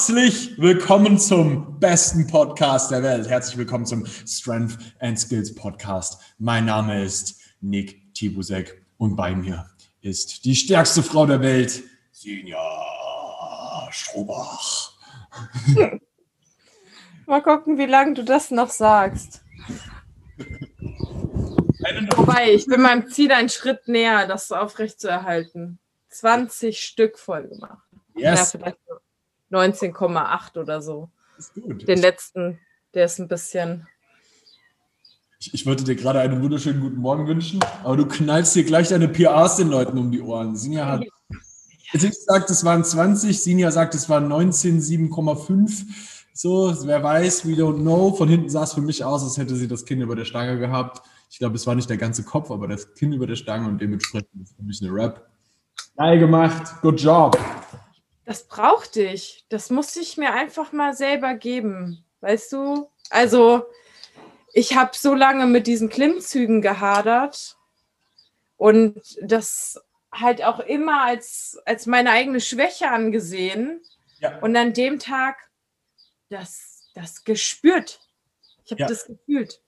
Herzlich willkommen zum besten Podcast der Welt. Herzlich willkommen zum Strength and Skills Podcast. Mein Name ist Nick Tibusek und bei mir ist die stärkste Frau der Welt, Sinja Strobach. Mal gucken, wie lange du das noch sagst. Wobei, ich bin meinem Ziel einen Schritt näher, das aufrechtzuerhalten. 20 Stück voll gemacht. Yes. Ja, 19,8 oder so. Ist gut. Den letzten, der ist ein bisschen. Ich, ich wollte dir gerade einen wunderschönen guten Morgen wünschen, aber du knallst dir gleich deine PRs den Leuten um die Ohren. Sinja hat. Ich sagt, es waren 20, Sinja sagt, es waren 19, 7,5. So, wer weiß, we don't know. Von hinten sah es für mich aus, als hätte sie das Kind über der Stange gehabt. Ich glaube, es war nicht der ganze Kopf, aber das Kind über der Stange und dementsprechend ist für mich eine Rap. Geil gemacht, good job. Das brauchte ich. Das musste ich mir einfach mal selber geben. Weißt du? Also, ich habe so lange mit diesen Klimmzügen gehadert und das halt auch immer als, als meine eigene Schwäche angesehen. Ja. Und an dem Tag das, das gespürt. Ich habe ja. das gefühlt.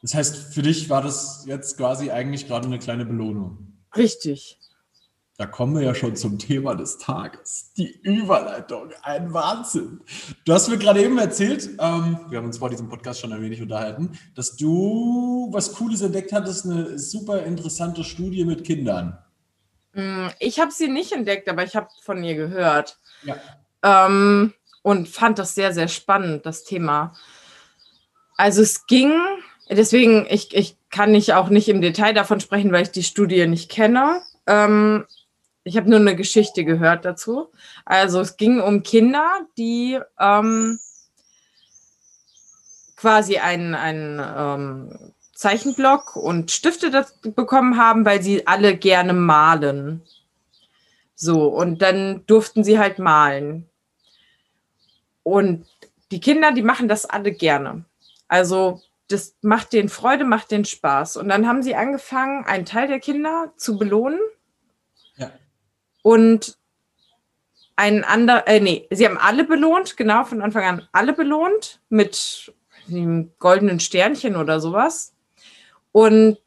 Das heißt, für dich war das jetzt quasi eigentlich gerade eine kleine Belohnung. Richtig. Da kommen wir ja schon zum Thema des Tages. Die Überleitung, ein Wahnsinn. Du hast mir gerade eben erzählt, ähm, wir haben uns vor diesem Podcast schon ein wenig unterhalten, dass du was Cooles entdeckt hattest, eine super interessante Studie mit Kindern. Mm, ich habe sie nicht entdeckt, aber ich habe von ihr gehört. Ja. Ähm, und fand das sehr, sehr spannend, das Thema. Also es ging, deswegen, ich, ich kann nicht auch nicht im Detail davon sprechen, weil ich die Studie nicht kenne. Ähm, ich habe nur eine Geschichte gehört dazu. Also es ging um Kinder, die ähm, quasi einen, ähm, Zeichenblock und Stifte bekommen haben, weil sie alle gerne malen. So, und dann durften sie halt malen. Und die Kinder, die machen das alle gerne. Also das macht denen Freude, macht denen Spaß. Und dann haben sie angefangen, einen Teil der Kinder zu belohnen und ein anderer, äh, nee, sie haben alle belohnt, genau, von Anfang an alle belohnt mit einem goldenen Sternchen oder sowas. Und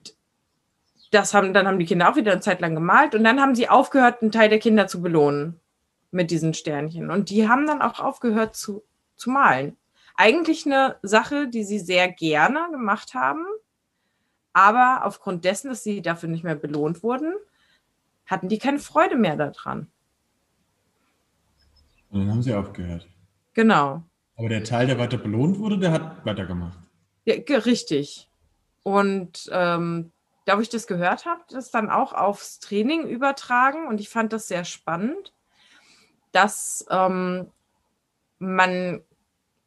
das haben, dann haben die Kinder auch wieder eine Zeit lang gemalt und dann haben sie aufgehört, einen Teil der Kinder zu belohnen mit diesen Sternchen. Und die haben dann auch aufgehört zu, zu malen. Eigentlich eine Sache, die sie sehr gerne gemacht haben, aber aufgrund dessen, dass sie dafür nicht mehr belohnt wurden, hatten die keine Freude mehr daran. Und dann haben sie aufgehört. Genau. Aber der Teil, der weiter belohnt wurde, der hat weitergemacht. Ja, richtig. Und ähm, da, wo ich das gehört habe, das dann auch aufs Training übertragen und ich fand das sehr spannend, dass ähm, man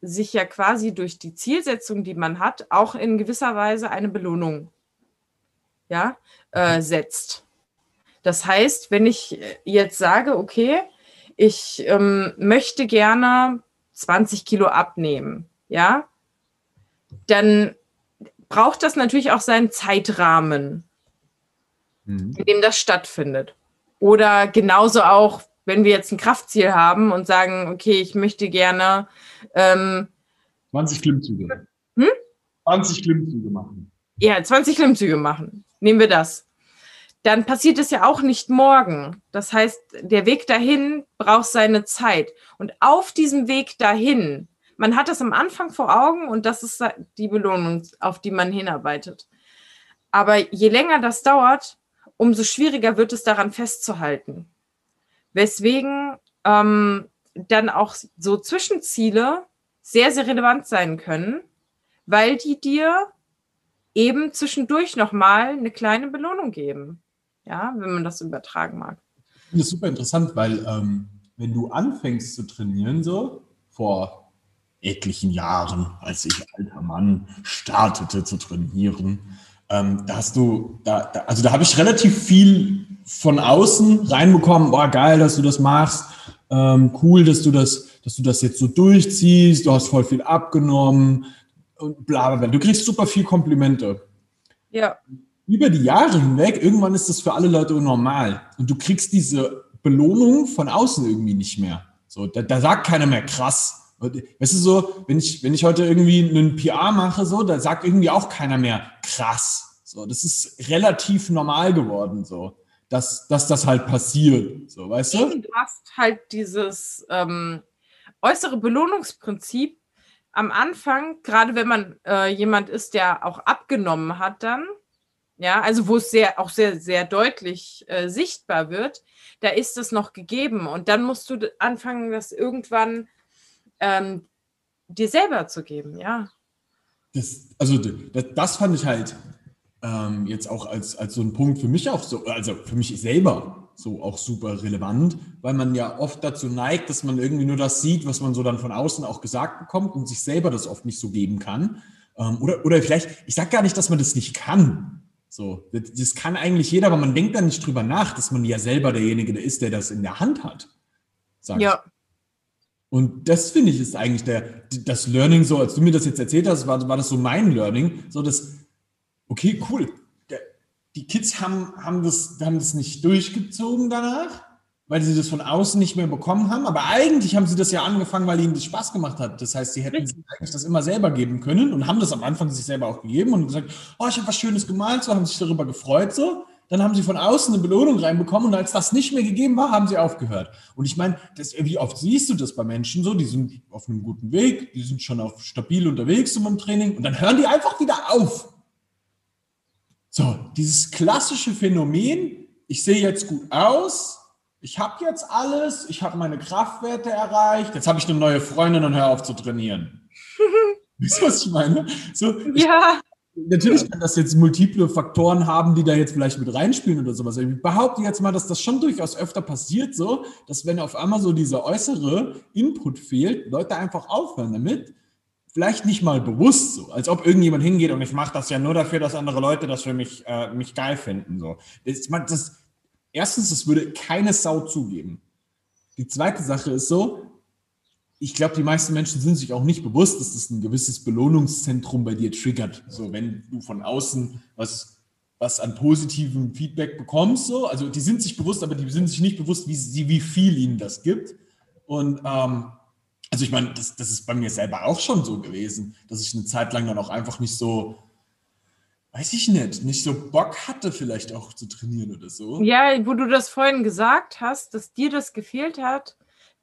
sich ja quasi durch die Zielsetzung, die man hat, auch in gewisser Weise eine Belohnung ja, äh, setzt. Das heißt, wenn ich jetzt sage, okay, ich ähm, möchte gerne 20 Kilo abnehmen, ja, dann braucht das natürlich auch seinen Zeitrahmen, mhm. in dem das stattfindet. Oder genauso auch, wenn wir jetzt ein Kraftziel haben und sagen, okay, ich möchte gerne ähm, 20 Klimmzüge. Hm? 20 Klimmzüge machen. Ja, 20 Klimmzüge machen. Nehmen wir das dann passiert es ja auch nicht morgen. Das heißt, der Weg dahin braucht seine Zeit. Und auf diesem Weg dahin, man hat das am Anfang vor Augen und das ist die Belohnung, auf die man hinarbeitet. Aber je länger das dauert, umso schwieriger wird es daran festzuhalten. Weswegen ähm, dann auch so Zwischenziele sehr, sehr relevant sein können, weil die dir eben zwischendurch nochmal eine kleine Belohnung geben ja, wenn man das übertragen mag. Ich finde das super interessant, weil ähm, wenn du anfängst zu trainieren, so vor etlichen Jahren, als ich alter Mann startete zu trainieren, ähm, da hast du, da, da, also da habe ich relativ viel von außen reinbekommen, boah, geil, dass du das machst, ähm, cool, dass du das, dass du das jetzt so durchziehst, du hast voll viel abgenommen und bla bla bla. Du kriegst super viel Komplimente. Ja über die Jahre hinweg, irgendwann ist das für alle Leute normal. Und du kriegst diese Belohnung von außen irgendwie nicht mehr. So, da, da sagt keiner mehr krass. Weißt du so, wenn ich, wenn ich heute irgendwie einen PR mache, so, da sagt irgendwie auch keiner mehr krass. So, das ist relativ normal geworden, so, dass, dass das halt passiert. So, weißt du? Du hast halt dieses ähm, äußere Belohnungsprinzip am Anfang, gerade wenn man äh, jemand ist, der auch abgenommen hat, dann, ja, also wo es sehr, auch sehr, sehr deutlich äh, sichtbar wird, da ist es noch gegeben. Und dann musst du anfangen, das irgendwann ähm, dir selber zu geben, ja. Das, also das, das fand ich halt ähm, jetzt auch als, als so ein Punkt für mich auch so, also für mich selber so auch super relevant, weil man ja oft dazu neigt, dass man irgendwie nur das sieht, was man so dann von außen auch gesagt bekommt und sich selber das oft nicht so geben kann. Ähm, oder, oder vielleicht, ich sage gar nicht, dass man das nicht kann. So, das, das kann eigentlich jeder, aber man denkt da nicht drüber nach, dass man ja selber derjenige ist, der das in der Hand hat. ja. Ich. Und das finde ich ist eigentlich der, das Learning, so als du mir das jetzt erzählt hast, war, war das so mein Learning, so dass, okay, cool, die Kids haben, haben, das, haben das nicht durchgezogen danach, weil sie das von außen nicht mehr bekommen haben, aber eigentlich haben sie das ja angefangen, weil ihnen das Spaß gemacht hat. Das heißt, sie hätten sich eigentlich das immer selber geben können und haben das am Anfang sich selber auch gegeben und gesagt, oh, ich habe was Schönes gemalt, so haben sich darüber gefreut, so. Dann haben sie von außen eine Belohnung reinbekommen und als das nicht mehr gegeben war, haben sie aufgehört. Und ich meine, wie oft siehst du das bei Menschen so? Die sind auf einem guten Weg, die sind schon auf stabil unterwegs so im Training und dann hören die einfach wieder auf. So, dieses klassische Phänomen, ich sehe jetzt gut aus, ich habe jetzt alles, ich habe meine Kraftwerte erreicht, jetzt habe ich eine neue Freundin und hör auf zu trainieren. Wisst ihr, was ich meine? So, ja. Natürlich kann das jetzt multiple Faktoren haben, die da jetzt vielleicht mit reinspielen oder sowas. Ich behaupte jetzt mal, dass das schon durchaus öfter passiert, so, dass wenn auf einmal so dieser äußere Input fehlt, Leute einfach aufhören damit. Vielleicht nicht mal bewusst so, als ob irgendjemand hingeht und ich mache das ja nur dafür, dass andere Leute das für mich, äh, mich geil finden. So. Das, das, erstens, das würde keine Sau zugeben. Die zweite Sache ist so, ich glaube, die meisten Menschen sind sich auch nicht bewusst, dass das ein gewisses Belohnungszentrum bei dir triggert. So, wenn du von außen was, was an positivem Feedback bekommst, so, also die sind sich bewusst, aber die sind sich nicht bewusst, wie, wie viel ihnen das gibt. Und ähm, also ich meine, das, das ist bei mir selber auch schon so gewesen, dass ich eine Zeit lang dann auch einfach nicht so, weiß ich nicht, nicht so Bock hatte, vielleicht auch zu trainieren oder so. Ja, wo du das vorhin gesagt hast, dass dir das gefehlt hat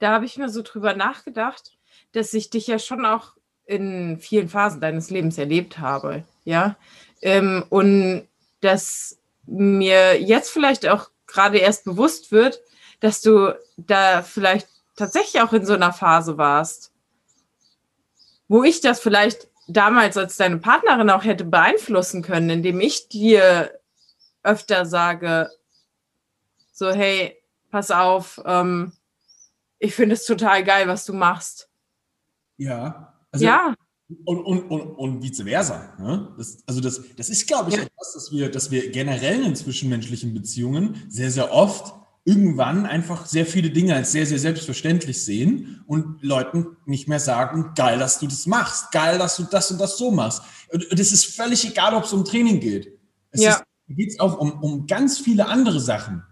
da habe ich mir so drüber nachgedacht, dass ich dich ja schon auch in vielen Phasen deines Lebens erlebt habe, ja. Ähm, und dass mir jetzt vielleicht auch gerade erst bewusst wird, dass du da vielleicht tatsächlich auch in so einer Phase warst, wo ich das vielleicht damals als deine Partnerin auch hätte beeinflussen können, indem ich dir öfter sage, so, hey, pass auf, ähm, ich finde es total geil, was du machst. Ja. Also, ja. Und, und, und, und vice versa. Ne? Das, also das, das ist, glaube ich, ja. etwas, dass wir, dass wir generell in zwischenmenschlichen Beziehungen sehr, sehr oft irgendwann einfach sehr viele Dinge als sehr, sehr selbstverständlich sehen und Leuten nicht mehr sagen, geil, dass du das machst, geil, dass du das und das so machst. Und es ist völlig egal, ob es um Training geht. Es ja. geht auch um, um ganz viele andere Sachen.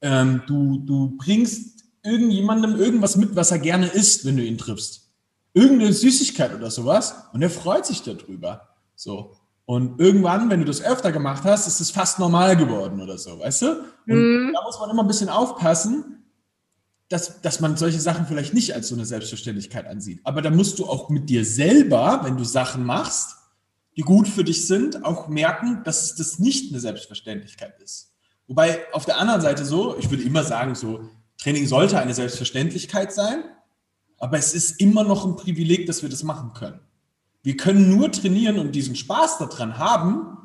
Ähm, du, du bringst irgendjemandem irgendwas mit, was er gerne isst, wenn du ihn triffst. Irgendeine Süßigkeit oder sowas und er freut sich darüber. So. Und irgendwann, wenn du das öfter gemacht hast, ist es fast normal geworden oder so, weißt du? Und mhm. da muss man immer ein bisschen aufpassen, dass, dass man solche Sachen vielleicht nicht als so eine Selbstverständlichkeit ansieht. Aber da musst du auch mit dir selber, wenn du Sachen machst, die gut für dich sind, auch merken, dass das nicht eine Selbstverständlichkeit ist. Wobei auf der anderen Seite so, ich würde immer sagen, so, Training sollte eine Selbstverständlichkeit sein, aber es ist immer noch ein Privileg, dass wir das machen können. Wir können nur trainieren und diesen Spaß daran haben,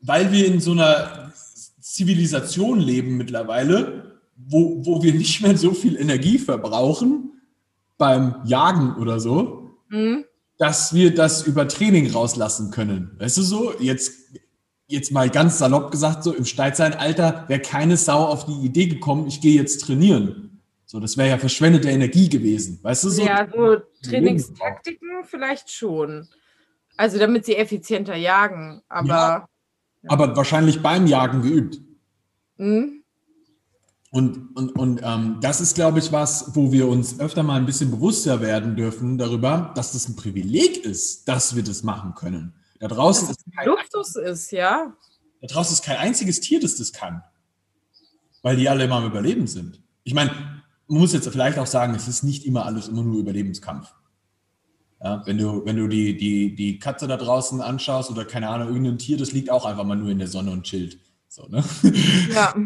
weil wir in so einer Zivilisation leben mittlerweile, wo, wo wir nicht mehr so viel Energie verbrauchen beim Jagen oder so, mhm. dass wir das über Training rauslassen können. Weißt du so? Jetzt jetzt mal ganz salopp gesagt, so im Steinzeitalter wäre keine Sau auf die Idee gekommen, ich gehe jetzt trainieren. So, das wäre ja verschwendete Energie gewesen, weißt du so? Ja, so Trainingstaktiken vielleicht schon. Also damit sie effizienter jagen, aber. Ja, aber wahrscheinlich beim Jagen geübt. Mhm. Und, und, und ähm, das ist, glaube ich, was, wo wir uns öfter mal ein bisschen bewusster werden dürfen darüber, dass das ein Privileg ist, dass wir das machen können. Da draußen Dass ist kein, Luxus ist, ja. da draußen ist kein einziges Tier, das das kann. Weil die alle immer am Überleben sind. Ich meine, muss jetzt vielleicht auch sagen, es ist nicht immer alles immer nur Überlebenskampf. Ja, wenn du, wenn du die, die, die Katze da draußen anschaust oder keine Ahnung, irgendein Tier, das liegt auch einfach mal nur in der Sonne und chillt. So, ne? Ja.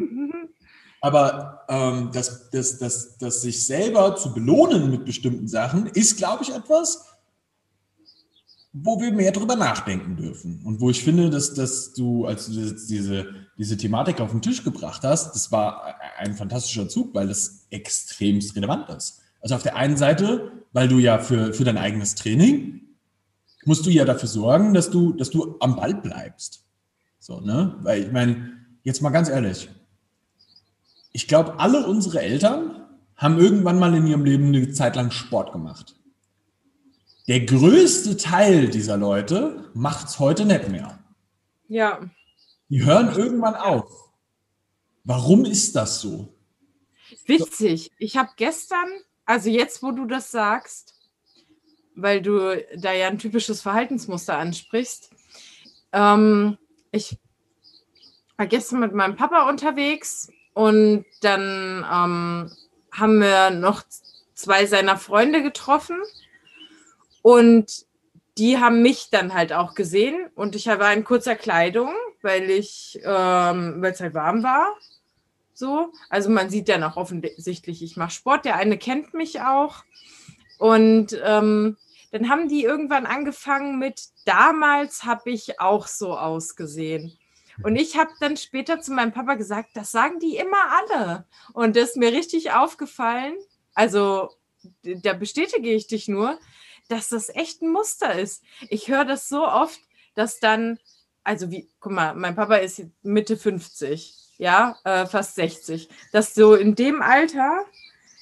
Aber ähm, das, das, das, das sich selber zu belohnen mit bestimmten Sachen ist, glaube ich, etwas, wo wir mehr drüber nachdenken dürfen. Und wo ich finde, dass, dass du, als du diese, diese Thematik auf den Tisch gebracht hast, das war ein fantastischer Zug, weil das extremst relevant ist. Also auf der einen Seite, weil du ja für, für dein eigenes Training musst du ja dafür sorgen, dass du, dass du am Ball bleibst. So, ne? Weil ich meine, jetzt mal ganz ehrlich, ich glaube, alle unsere Eltern haben irgendwann mal in ihrem Leben eine Zeit lang Sport gemacht. Der größte Teil dieser Leute macht es heute nicht mehr. ja. Die hören irgendwann auf. Warum ist das so? Witzig. Ich habe gestern, also jetzt, wo du das sagst, weil du da ja ein typisches Verhaltensmuster ansprichst, ähm, ich war gestern mit meinem Papa unterwegs und dann ähm, haben wir noch zwei seiner Freunde getroffen und die haben mich dann halt auch gesehen und ich war in kurzer Kleidung, weil ich, ähm, weil es halt warm war. So, also man sieht dann auch offensichtlich, ich mache Sport. Der eine kennt mich auch. Und ähm, dann haben die irgendwann angefangen mit, damals habe ich auch so ausgesehen. Und ich habe dann später zu meinem Papa gesagt, das sagen die immer alle. Und das ist mir richtig aufgefallen. Also da bestätige ich dich nur, dass das echt ein Muster ist. Ich höre das so oft, dass dann, also wie, guck mal, mein Papa ist Mitte 50, ja, äh, fast 60, dass so in dem Alter,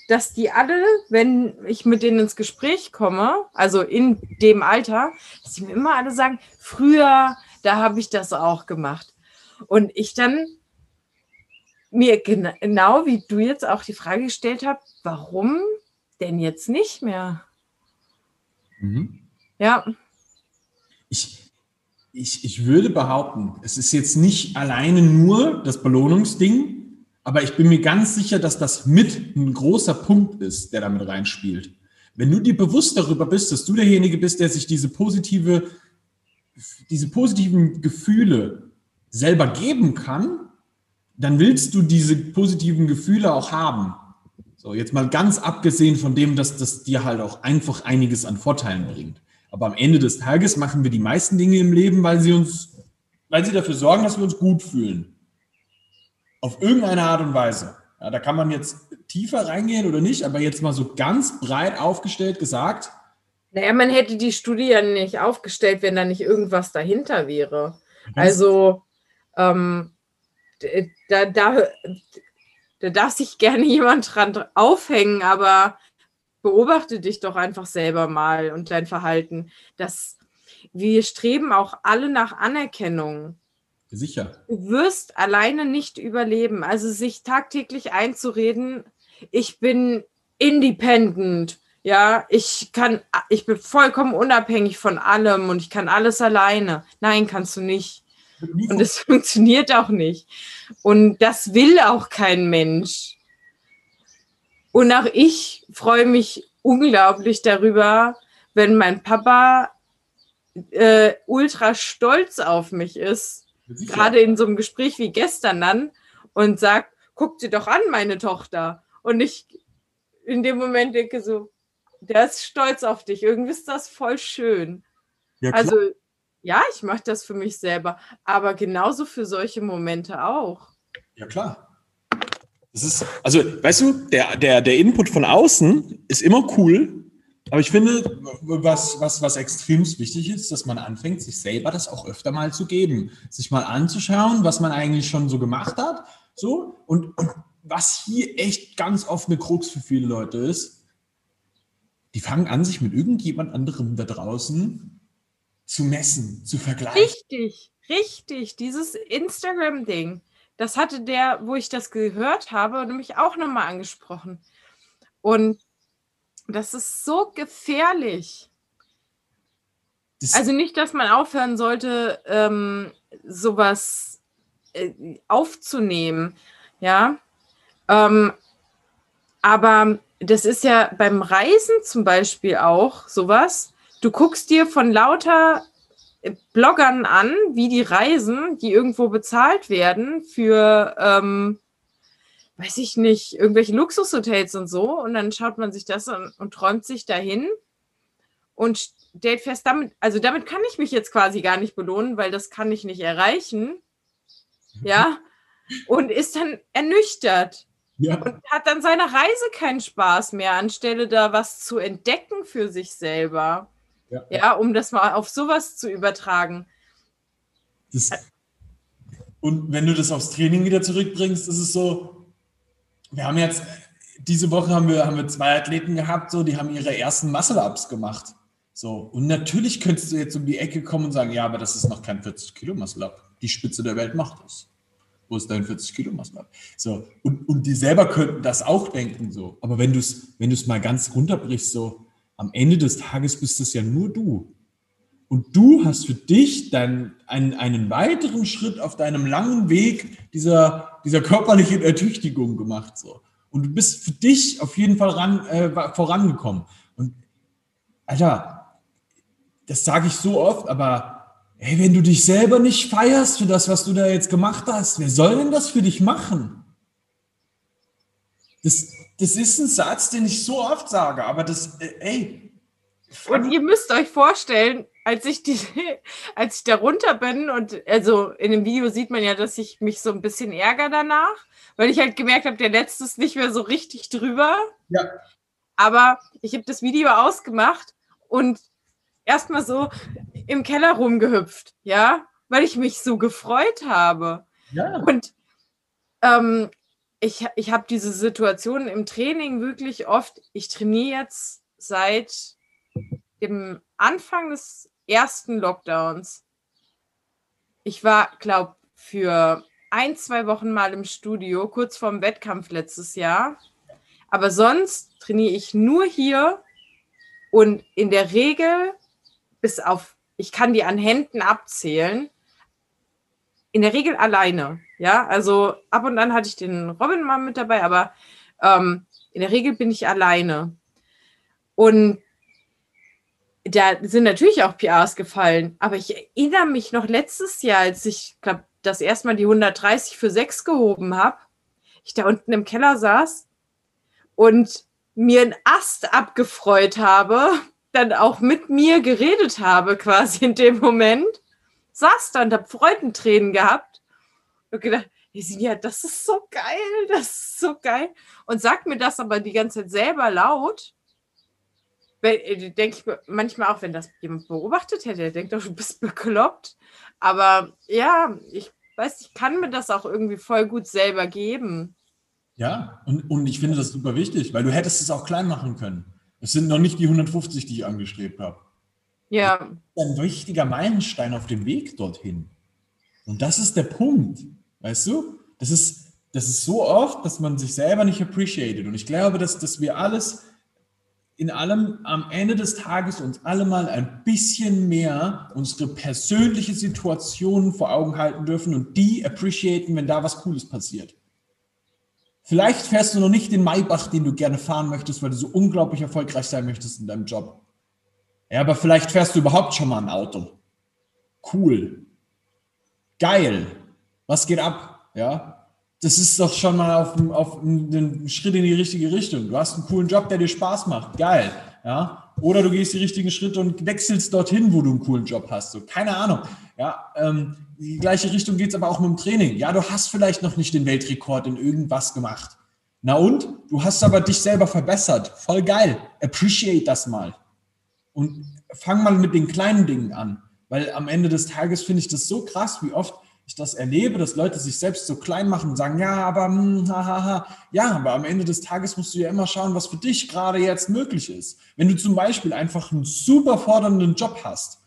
dass die alle, wenn ich mit denen ins Gespräch komme, also in dem Alter, dass die mir immer alle sagen, früher, da habe ich das auch gemacht. Und ich dann mir gena genau wie du jetzt auch die Frage gestellt habe, warum denn jetzt nicht mehr? Ja, Ich, ich, ich würde behaupten, es ist jetzt nicht alleine nur das Belohnungsding, aber ich bin mir ganz sicher, dass das mit ein großer Punkt ist, der damit reinspielt. Wenn du dir bewusst darüber bist, dass du derjenige bist, der sich diese positive, diese positiven Gefühle selber geben kann, dann willst du diese positiven Gefühle auch haben. So, jetzt mal ganz abgesehen von dem, dass das dir halt auch einfach einiges an Vorteilen bringt. Aber am Ende des Tages machen wir die meisten Dinge im Leben, weil sie uns, weil sie dafür sorgen, dass wir uns gut fühlen. Auf irgendeine Art und Weise. Ja, da kann man jetzt tiefer reingehen oder nicht, aber jetzt mal so ganz breit aufgestellt gesagt, naja, man hätte die Studie ja nicht aufgestellt, wenn da nicht irgendwas dahinter wäre. ganz- Also ähm, da, da, da darf sich gerne jemand dran aufhängen, aber beobachte dich doch einfach selber mal und dein Verhalten. Das, wir streben auch alle nach Anerkennung. sicher. Du wirst alleine nicht überleben. Also sich tagtäglich einzureden, ich bin independent. Ja, ich kann, ich bin vollkommen unabhängig von allem und ich kann alles alleine. Nein, kannst du nicht. Und es funktioniert auch nicht. Und das will auch kein Mensch. Und auch ich freue mich unglaublich darüber, wenn mein Papa äh, ultra stolz auf mich ist, Sicher. gerade in so einem Gespräch wie gestern dann, und sagt, guck dir doch an, meine Tochter. Und ich in dem Moment denke so, der ist stolz auf dich. Irgendwie ist das voll schön. ja. Also, ja, ich mache das für mich selber, aber genauso für solche Momente auch. Ja, klar. Das ist, also, weißt du, der, der, der Input von außen ist immer cool, aber ich finde, was, was, was extrem wichtig ist, dass man anfängt, sich selber das auch öfter mal zu geben. Sich mal anzuschauen, was man eigentlich schon so gemacht hat. So, und, und was hier echt ganz oft eine Krux für viele Leute ist, die fangen an, sich mit irgendjemand anderem da draußen zu messen, zu vergleichen. Richtig, richtig, dieses Instagram-Ding. das hatte der, wo ich das gehört habe, nämlich auch nochmal angesprochen. Und das ist so gefährlich. Das also nicht, dass man aufhören sollte, ähm, sowas äh, aufzunehmen, ja. Ähm, aber das ist ja beim Reisen zum Beispiel auch sowas. Du guckst dir von lauter äh, Bloggern an, wie die reisen, die irgendwo bezahlt werden für, ähm, weiß ich nicht, irgendwelche Luxushotels und so. Und dann schaut man sich das an und träumt sich dahin und stellt fest, damit, also damit kann ich mich jetzt quasi gar nicht belohnen, weil das kann ich nicht erreichen. Ja. Und ist dann ernüchtert. Ja. Und hat dann seiner Reise keinen Spaß mehr, anstelle da was zu entdecken für sich selber. Ja, ja um das mal auf sowas zu übertragen. Das, und wenn du das aufs Training wieder zurückbringst, ist es so, wir haben jetzt, diese Woche haben wir, haben wir zwei Athleten gehabt, so, die haben ihre ersten Muscle-Ups gemacht. So, und natürlich könntest du jetzt um die Ecke kommen und sagen, ja, aber das ist noch kein 40 Kilo Muscle-Up. Die Spitze der Welt macht das wo ist dein 40 Kilo Muscle So, und, und die selber könnten das auch denken, so. Aber wenn du es wenn mal ganz runterbrichst, so, am Ende des Tages bist es ja nur du. Und du hast für dich dann einen, einen weiteren Schritt auf deinem langen Weg dieser, dieser körperlichen Ertüchtigung gemacht. So. Und du bist für dich auf jeden Fall ran, äh, vorangekommen. Und Alter, das sage ich so oft, aber Ey, wenn du dich selber nicht feierst für das, was du da jetzt gemacht hast, wer soll denn das für dich machen? Das, das ist ein Satz, den ich so oft sage, aber das, äh, ey. Und ihr müsst euch vorstellen, als ich, die, als ich da runter bin und also in dem Video sieht man ja, dass ich mich so ein bisschen ärgere danach, weil ich halt gemerkt habe, der letzte ist nicht mehr so richtig drüber. Ja. Aber ich habe das Video ausgemacht und erstmal so im Keller rumgehüpft, ja, weil ich mich so gefreut habe. Ja. Und ähm, ich, ich habe diese Situation im Training wirklich oft. Ich trainiere jetzt seit dem Anfang des ersten Lockdowns. Ich war, glaube für ein, zwei Wochen mal im Studio, kurz vorm Wettkampf letztes Jahr. Aber sonst trainiere ich nur hier und in der Regel bis auf, ich kann die an Händen abzählen, in der Regel alleine. Ja, also ab und an hatte ich den Robin mal mit dabei, aber ähm, in der Regel bin ich alleine. Und da sind natürlich auch PRs gefallen, aber ich erinnere mich noch letztes Jahr, als ich glaube, das erste Mal die 130 für 6 gehoben habe, ich da unten im Keller saß und mir einen Ast abgefreut habe, dann auch mit mir geredet habe, quasi in dem Moment, saß da und habe Freudentränen gehabt und gedacht, ja, das ist so geil, das ist so geil. Und sagt mir das aber die ganze Zeit selber laut. Äh, denke ich manchmal auch, wenn das jemand beobachtet hätte, der denkt doch, du bist bekloppt. Aber ja, ich weiß, ich kann mir das auch irgendwie voll gut selber geben. Ja, und, und ich finde das super wichtig, weil du hättest es auch klein machen können. Es sind noch nicht die 150, die ich angestrebt habe. Ja. ein wichtiger Meilenstein auf dem Weg dorthin. Und das ist der Punkt. Weißt du? Das ist, das ist so oft, dass man sich selber nicht appreciated. Und ich glaube, dass, dass wir alles in allem am Ende des Tages uns alle mal ein bisschen mehr unsere persönliche Situation vor Augen halten dürfen und die appreciaten, wenn da was Cooles passiert. Vielleicht fährst du noch nicht den Maybach, den du gerne fahren möchtest, weil du so unglaublich erfolgreich sein möchtest in deinem Job. Ja, aber vielleicht fährst du überhaupt schon mal ein Auto. Cool. Geil. Was geht ab? Ja. Das ist doch schon mal auf, auf einen Schritt in die richtige Richtung. Du hast einen coolen Job, der dir Spaß macht. Geil. Ja. Oder du gehst die richtigen Schritte und wechselst dorthin, wo du einen coolen Job hast. So, keine Ahnung. Ja, ähm, die gleiche Richtung geht es aber auch mit dem Training. Ja, du hast vielleicht noch nicht den Weltrekord in irgendwas gemacht. Na und? Du hast aber dich selber verbessert. Voll geil. Appreciate das mal. Und fang mal mit den kleinen Dingen an. Weil am Ende des Tages finde ich das so krass, wie oft ich das erlebe, dass Leute sich selbst so klein machen und sagen, ja, aber hm, hahaha. Ja, aber am Ende des Tages musst du ja immer schauen, was für dich gerade jetzt möglich ist. Wenn du zum Beispiel einfach einen super fordernden Job hast,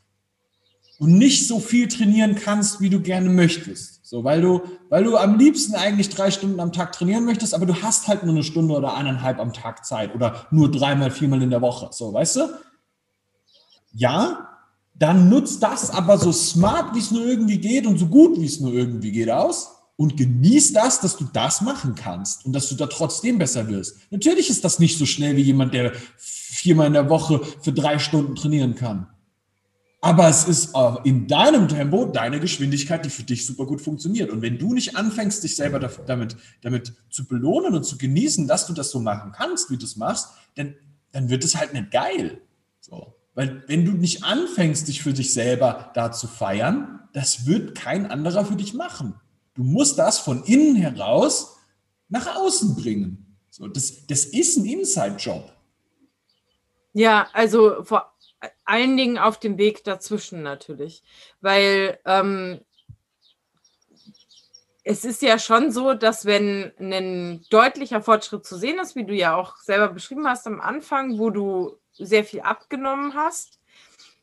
und nicht so viel trainieren kannst, wie du gerne möchtest. So, weil du, weil du am liebsten eigentlich drei Stunden am Tag trainieren möchtest, aber du hast halt nur eine Stunde oder eineinhalb am Tag Zeit oder nur dreimal, viermal in der Woche. So, weißt du? Ja, dann nutzt das aber so smart, wie es nur irgendwie geht und so gut, wie es nur irgendwie geht aus und genieß das, dass du das machen kannst und dass du da trotzdem besser wirst. Natürlich ist das nicht so schnell wie jemand, der viermal in der Woche für drei Stunden trainieren kann. Aber es ist in deinem Tempo, deine Geschwindigkeit, die für dich super gut funktioniert. Und wenn du nicht anfängst, dich selber damit, damit zu belohnen und zu genießen, dass du das so machen kannst, wie du es machst, dann, dann wird es halt nicht geil. So. Weil wenn du nicht anfängst, dich für dich selber da zu feiern, das wird kein anderer für dich machen. Du musst das von innen heraus nach außen bringen. So, das, das ist ein Inside-Job. Ja, also vor allen Dingen auf dem Weg dazwischen natürlich. Weil ähm, es ist ja schon so, dass wenn ein deutlicher Fortschritt zu sehen ist, wie du ja auch selber beschrieben hast am Anfang, wo du sehr viel abgenommen hast,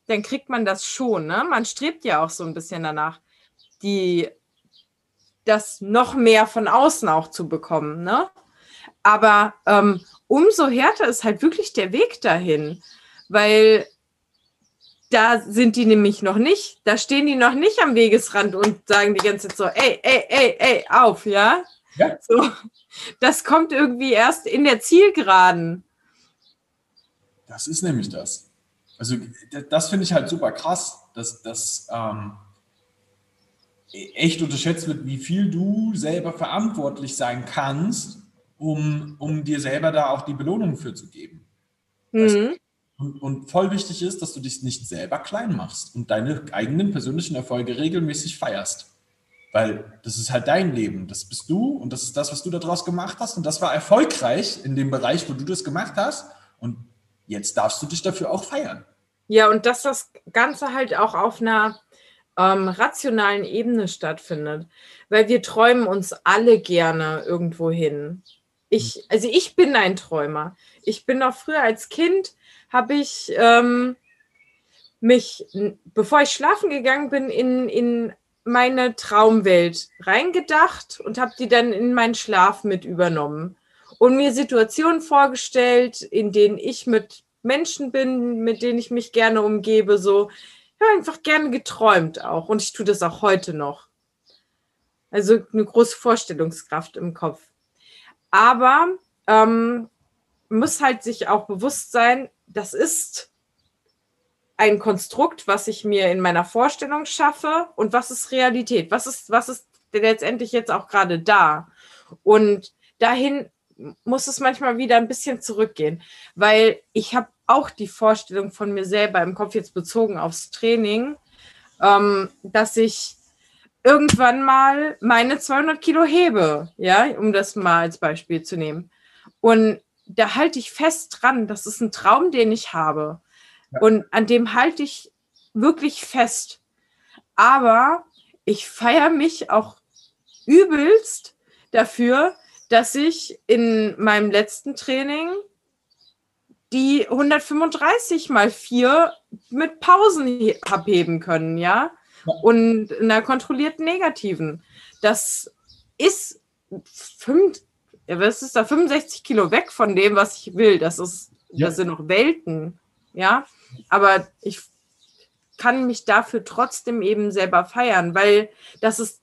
dann kriegt man das schon. Ne? Man strebt ja auch so ein bisschen danach, die, das noch mehr von außen auch zu bekommen. Ne? Aber ähm, umso härter ist halt wirklich der Weg dahin, weil da sind die nämlich noch nicht, da stehen die noch nicht am Wegesrand und sagen die ganze Zeit so, ey, ey, ey, ey, auf, ja? ja. So, das kommt irgendwie erst in der Zielgeraden. Das ist nämlich das. Also das finde ich halt super krass, dass das ähm, echt unterschätzt wird, wie viel du selber verantwortlich sein kannst, um, um dir selber da auch die Belohnung für zu geben. Mhm. Und, und, voll wichtig ist, dass du dich nicht selber klein machst und deine eigenen persönlichen Erfolge regelmäßig feierst. Weil das ist halt dein Leben, das bist du und das ist das, was du daraus gemacht hast. Und das war erfolgreich in dem Bereich, wo du das gemacht hast. Und jetzt darfst du dich dafür auch feiern. Ja, und dass das Ganze halt auch auf einer ähm, rationalen Ebene stattfindet. Weil wir träumen uns alle gerne irgendwo hin. Ich, also ich bin ein Träumer. Ich bin noch früher als Kind, habe ich ähm, mich, bevor ich schlafen gegangen bin, in, in meine Traumwelt reingedacht und habe die dann in meinen Schlaf mit übernommen und mir Situationen vorgestellt, in denen ich mit Menschen bin, mit denen ich mich gerne umgebe, so ich habe einfach gerne geträumt auch und ich tue das auch heute noch. Also eine große Vorstellungskraft im Kopf. Aber ähm, muss halt sich auch bewusst sein, das ist ein Konstrukt, was ich mir in meiner Vorstellung schaffe und was ist Realität? Was ist, was ist letztendlich jetzt auch gerade da? Und dahin muss es manchmal wieder ein bisschen zurückgehen, weil ich habe auch die Vorstellung von mir selber im Kopf jetzt bezogen aufs Training, ähm, dass ich irgendwann mal meine 200 Kilo hebe, ja, um das mal als Beispiel zu nehmen. Und da halte ich fest dran. Das ist ein Traum, den ich habe. Ja. Und an dem halte ich wirklich fest. Aber ich feiere mich auch übelst dafür, dass ich in meinem letzten Training die 135 mal 4 mit Pausen abheben können, ja? Und in einer kontrollierten negativen. Das ist fünf, was ist da 65 Kilo weg von dem, was ich will. Das ist, ja. das sind noch Welten, ja. Aber ich kann mich dafür trotzdem eben selber feiern, weil das ist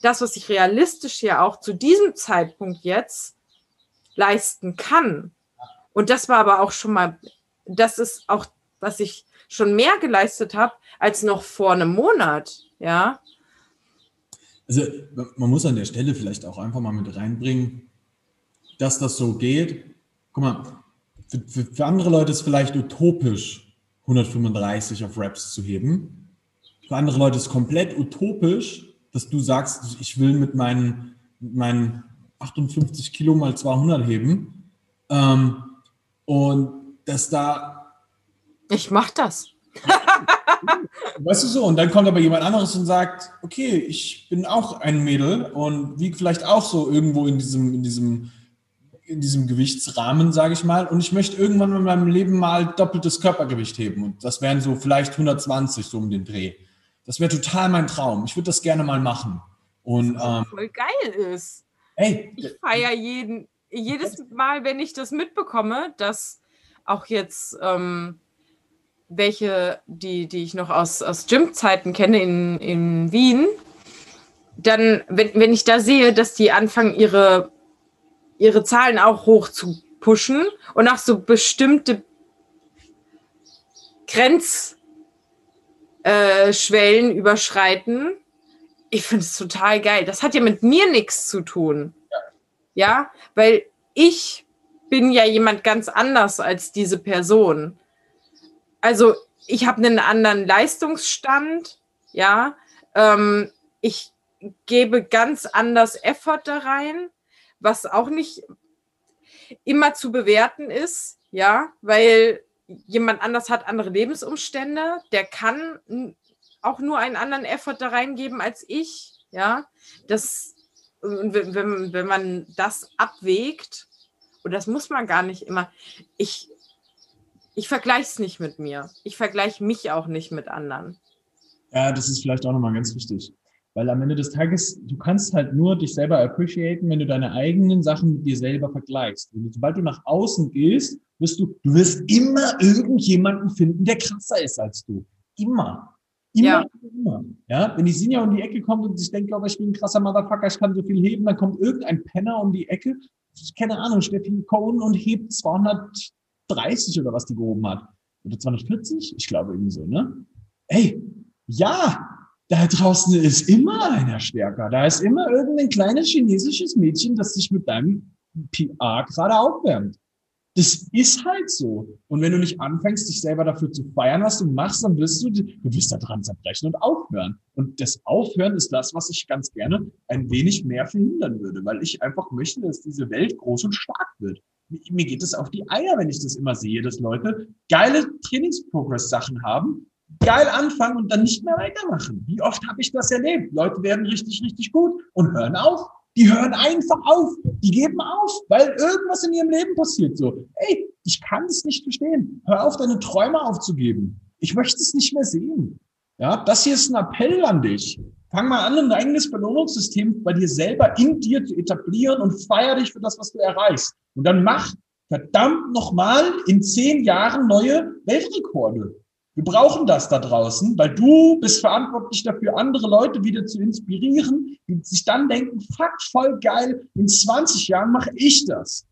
das, was ich realistisch ja auch zu diesem Zeitpunkt jetzt leisten kann. Und das war aber auch schon mal, das ist auch, was ich schon mehr geleistet habe als noch vor einem Monat, ja. Also man muss an der Stelle vielleicht auch einfach mal mit reinbringen, dass das so geht. Guck mal, für, für, für andere Leute ist vielleicht utopisch, 135 auf Raps zu heben. Für andere Leute ist komplett utopisch, dass du sagst, ich will mit meinen, mit meinen 58 Kilo mal 200 heben. Ähm, und dass da. Ich mach das. weißt du so, und dann kommt aber jemand anderes und sagt, okay, ich bin auch ein Mädel und wiege vielleicht auch so irgendwo in diesem, in diesem in diesem Gewichtsrahmen, sage ich mal. Und ich möchte irgendwann in meinem Leben mal doppeltes Körpergewicht heben. Und das wären so vielleicht 120 so um den Dreh. Das wäre total mein Traum. Ich würde das gerne mal machen. Und ähm, voll geil ist. ey, Ich feiere jeden, jedes Mal, wenn ich das mitbekomme, dass auch jetzt ähm, welche, die, die ich noch aus, aus Gym-Zeiten kenne in, in Wien, dann, wenn, wenn ich da sehe, dass die anfangen, ihre, ihre Zahlen auch hoch zu pushen und auch so bestimmte Grenzschwellen äh, Schwellen überschreiten, ich finde es total geil. Das hat ja mit mir nichts zu tun. Ja, weil ich bin ja jemand ganz anders als diese Person. Also ich habe einen anderen Leistungsstand, ja. Ähm, ich gebe ganz anders Effort da rein, was auch nicht immer zu bewerten ist, ja, weil jemand anders hat andere Lebensumstände, der kann auch nur einen anderen Effort da reingeben als ich, ja. Das, wenn, wenn, man das abwägt, und das muss man gar nicht immer, ich, ich vergleiche es nicht mit mir. Ich vergleiche mich auch nicht mit anderen. Ja, das ist vielleicht auch nochmal ganz wichtig. Weil am Ende des Tages, du kannst halt nur dich selber appreciaten, wenn du deine eigenen Sachen mit dir selber vergleichst. Sobald du nach außen gehst, wirst du, du wirst immer irgendjemanden finden, der krasser ist als du. Immer. Immer, Ja. immer. Ja, wenn die Sinja um die Ecke kommt und sich denkt, glaube ich bin ein krasser Motherfucker, ich kann so viel heben, dann kommt irgendein Penner um die Ecke, keine Ahnung, Steffi Cohen und hebt 230 oder was die gehoben hat. Oder 240? Ich glaube irgendwie so, ne? Ey, ja, da draußen ist immer einer stärker. Da ist immer irgendein kleines chinesisches Mädchen, das sich mit deinem PR gerade aufwärmt. Das ist halt so. Und wenn du nicht anfängst, dich selber dafür zu feiern, was du machst, dann wirst du, du wirst da dran zerbrechen und aufhören. Und das Aufhören ist das, was ich ganz gerne ein wenig mehr verhindern würde, weil ich einfach möchte, dass diese Welt groß und stark wird. Mir geht es auf die Eier, wenn ich das immer sehe, dass Leute geile Trainingsprogress-Sachen haben, geil anfangen und dann nicht mehr weitermachen. Wie oft habe ich das erlebt? Leute werden richtig, richtig gut und hören auf. Die hören einfach auf. Die geben auf, weil irgendwas in ihrem Leben passiert. So, ey, ich kann es nicht verstehen. Hör auf, deine Träume aufzugeben. Ich möchte es nicht mehr sehen. Ja, das hier ist ein Appell an dich. Fang mal an, ein eigenes Belohnungssystem bei dir selber in dir zu etablieren und feier dich für das, was du erreichst. Und dann mach verdammt nochmal in zehn Jahren neue Weltrekorde. Wir brauchen das da draußen, weil du bist verantwortlich dafür, andere Leute wieder zu inspirieren, die sich dann denken, fuck, voll geil, in 20 Jahren mache ich das.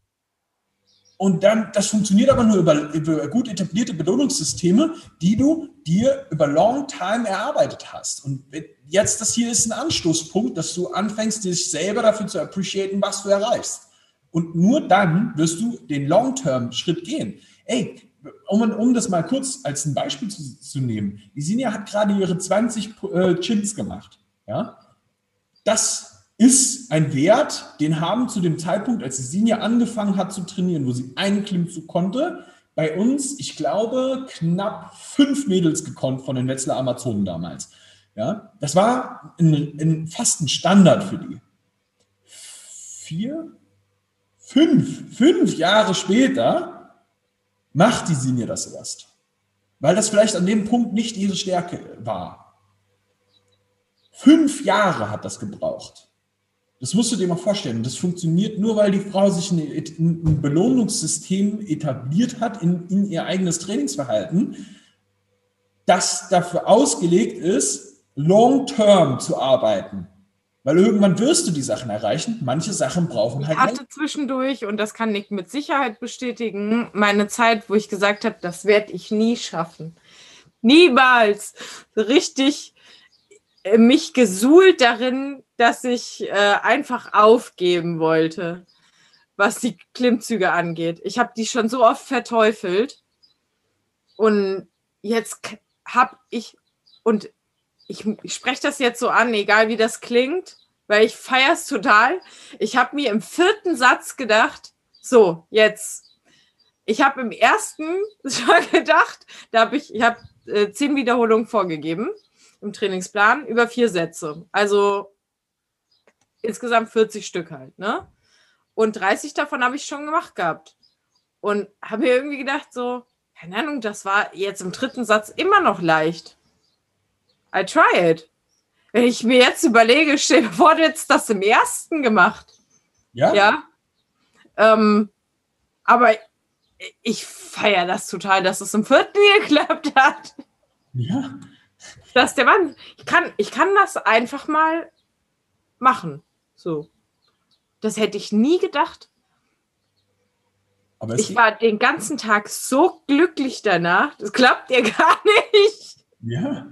Und dann, das funktioniert aber nur über, über gut etablierte Belohnungssysteme, die du dir über long time erarbeitet hast. Und jetzt, das hier ist ein Anstoßpunkt, dass du anfängst, dich selber dafür zu appreciaten, was du erreichst. Und nur dann wirst du den Long-Term-Schritt gehen. Ey, um, um das mal kurz als ein Beispiel zu, zu nehmen. Die Sinja hat gerade ihre 20 äh, Chins gemacht. Ja? Das ist ein Wert, den haben zu dem Zeitpunkt, als die Sinja angefangen hat zu trainieren, wo sie einen Klimmzug konnte, bei uns, ich glaube, knapp fünf Mädels gekonnt von den Wetzlar Amazonen damals. Ja? Das war ein, ein, fast ein Standard für die. Vier, fünf, fünf Jahre später macht die Sinja das erst. Weil das vielleicht an dem Punkt nicht ihre Stärke war. Fünf Jahre hat das gebraucht. Das musst du dir mal vorstellen. Das funktioniert nur, weil die Frau sich ein, ein Belohnungssystem etabliert hat in, in ihr eigenes Trainingsverhalten, das dafür ausgelegt ist, long-term zu arbeiten. Weil irgendwann wirst du die Sachen erreichen. Manche Sachen brauchen halt. Ich hatte zwischendurch, und das kann Nick mit Sicherheit bestätigen, meine Zeit, wo ich gesagt habe, das werde ich nie schaffen. Niemals. Richtig äh, mich gesuhlt darin, dass ich äh, einfach aufgeben wollte, was die Klimmzüge angeht. Ich habe die schon so oft verteufelt. Und jetzt habe ich, und ich, ich spreche das jetzt so an, egal wie das klingt, weil ich feiere es total. Ich habe mir im vierten Satz gedacht, so, jetzt. Ich habe im ersten schon gedacht, da habe ich, ich habe äh, zehn Wiederholungen vorgegeben im Trainingsplan über vier Sätze. Also insgesamt 40 Stück halt, ne? Und 30 davon habe ich schon gemacht gehabt. Und habe mir irgendwie gedacht, so, keine Ahnung, das war jetzt im dritten Satz immer noch leicht. I try it. Wenn ich mir jetzt überlege, stell dir vor, du hättest das im ersten gemacht. Ja? Ja. Ähm, aber ich feiere das total, dass es im vierten geklappt hat. Ja. Dass der Mann, ich kann, ich kann das einfach mal machen. So. Das hätte ich nie gedacht. Ich war den ganzen Tag so glücklich danach. Das klappt ja gar nicht. Ja.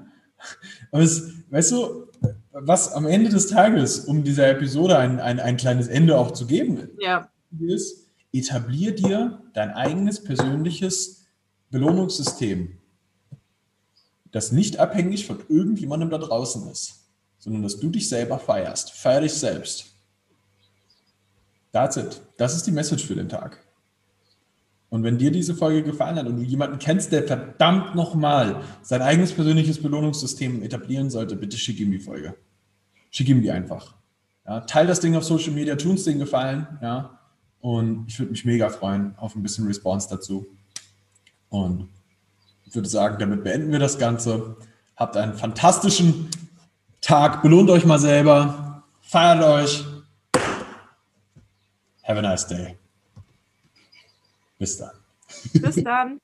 Aber es, weißt du, was am Ende des Tages, um dieser Episode ein, ein, ein kleines Ende auch zu geben, Ja, ist, etablier dir dein eigenes persönliches Belohnungssystem, das nicht abhängig von irgendjemandem da draußen ist, sondern dass du dich selber feierst. Feier dich selbst. That's it. Das ist die Message für den Tag. Und wenn dir diese Folge gefallen hat und du jemanden kennst, der verdammt nochmal sein eigenes persönliches Belohnungssystem etablieren sollte, bitte schick ihm die Folge. Schick ihm die einfach. Ja, teil das Ding auf Social Media, tu uns den Gefallen. Ja, und ich würde mich mega freuen auf ein bisschen Response dazu. Und ich würde sagen, damit beenden wir das Ganze. Habt einen fantastischen Tag. Belohnt euch mal selber. Feiert euch. Have a nice day. Bis dann. bis dann.